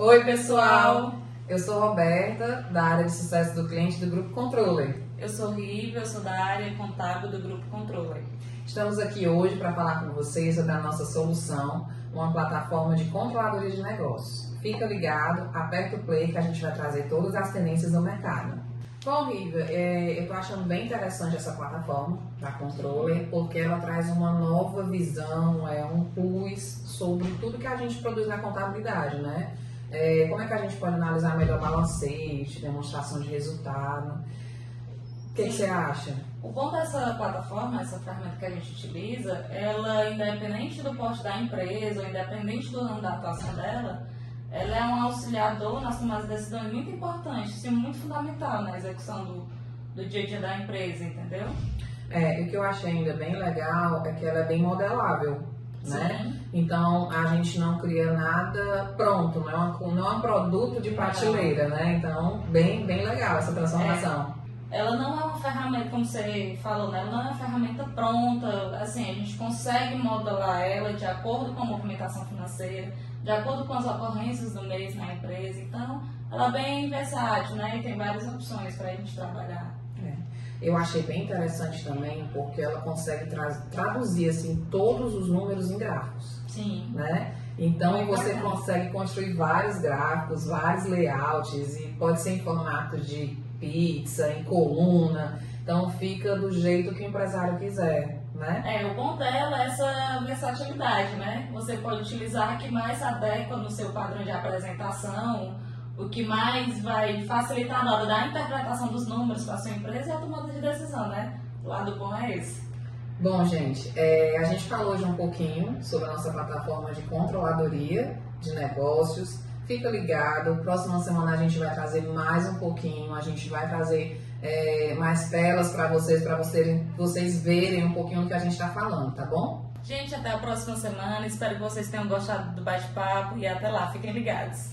Oi, pessoal! Eu sou Roberta, da área de sucesso do cliente do Grupo Controller. Eu sou Riva, eu sou da área contábil do Grupo Controller. Estamos aqui hoje para falar com vocês sobre a nossa solução, uma plataforma de controladoria de negócios. Fica ligado, aperta o play que a gente vai trazer todas as tendências do mercado. Bom, Riva, é, eu estou achando bem interessante essa plataforma da Controller, porque ela traz uma nova visão, é um plus sobre tudo que a gente produz na contabilidade, né? É, como é que a gente pode analisar melhor balancete, demonstração de resultado? O que, que, você acha? O bom dessa plataforma, essa ferramenta que a gente utiliza, ela, independente do porte da empresa, ou independente do ano da atuação dela, ela é um auxiliador nas tomadas de decisões muito importante, sim, muito fundamental na execução do, do dia a dia da empresa, entendeu? É, o que eu achei ainda bem legal é que ela é bem modelável né? Então a gente não cria nada pronto, não é, uma, não é um produto de prateleira, né? Então, bem, bem legal essa transformação. É, ela não é uma ferramenta, como você falou, né? Ela não é uma ferramenta pronta, assim, a gente consegue modelar ela de acordo com a movimentação financeira, de acordo com as ocorrências do mês na empresa. Então, ela é bem versátil, né? E tem várias opções para a gente trabalhar. Eu achei bem interessante também porque ela consegue tra traduzir assim todos os números em gráficos. Sim. Né? Então você consegue construir vários gráficos, vários layouts e pode ser em formato de pizza, em coluna. Então fica do jeito que o empresário quiser, né? É, o bom dela é essa versatilidade, né? Você pode utilizar a que mais adequa no seu padrão de apresentação o que mais vai facilitar na hora da interpretação dos números para a sua empresa é a tomada de decisão, né? O lado bom é esse. Bom, gente, é, a gente falou já um pouquinho sobre a nossa plataforma de controladoria de negócios. Fica ligado, próxima semana a gente vai trazer mais um pouquinho, a gente vai trazer é, mais telas para vocês, para vocês, vocês verem um pouquinho do que a gente está falando, tá bom? Gente, até a próxima semana. Espero que vocês tenham gostado do bate-papo e até lá. Fiquem ligados.